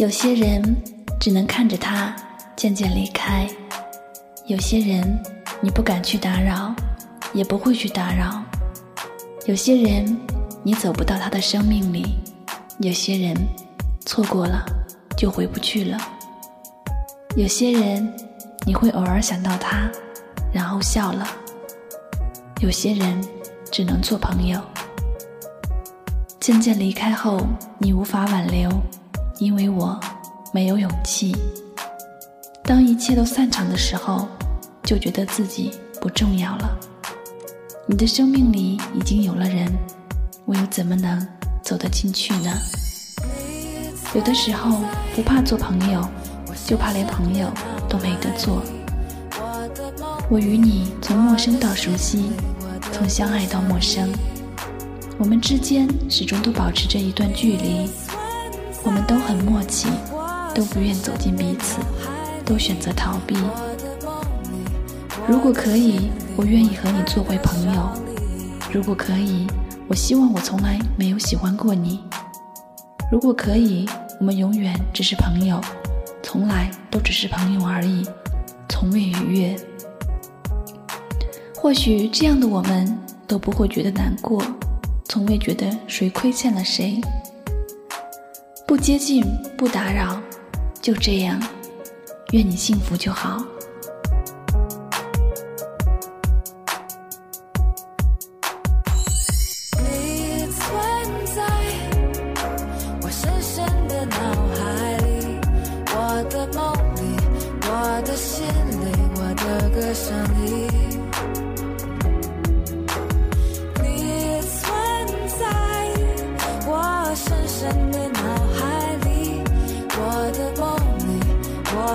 有些人只能看着他渐渐离开，有些人你不敢去打扰，也不会去打扰，有些人你走不到他的生命里，有些人错过了就回不去了，有些人你会偶尔想到他，然后笑了，有些人只能做朋友。渐渐离开后，你无法挽留，因为我没有勇气。当一切都散场的时候，就觉得自己不重要了。你的生命里已经有了人，我又怎么能走得进去呢？有的时候不怕做朋友，就怕连朋友都没得做。我与你从陌生到熟悉，从相爱到陌生。我们之间始终都保持着一段距离，我们都很默契，都不愿走进彼此，都选择逃避。如果可以，我愿意和你做回朋友；如果可以，我希望我从来没有喜欢过你；如果可以，我们永远只是朋友，从来都只是朋友而已，从未逾越。或许这样的我们都不会觉得难过。从未觉得谁亏欠了谁，不接近，不打扰，就这样，愿你幸福就好。你存在我深深的脑海里，我的梦里，我的心里，我的歌声里。你存在我深深的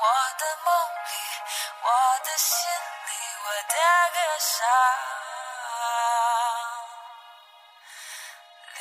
我的梦里，我的心里，我的歌声里。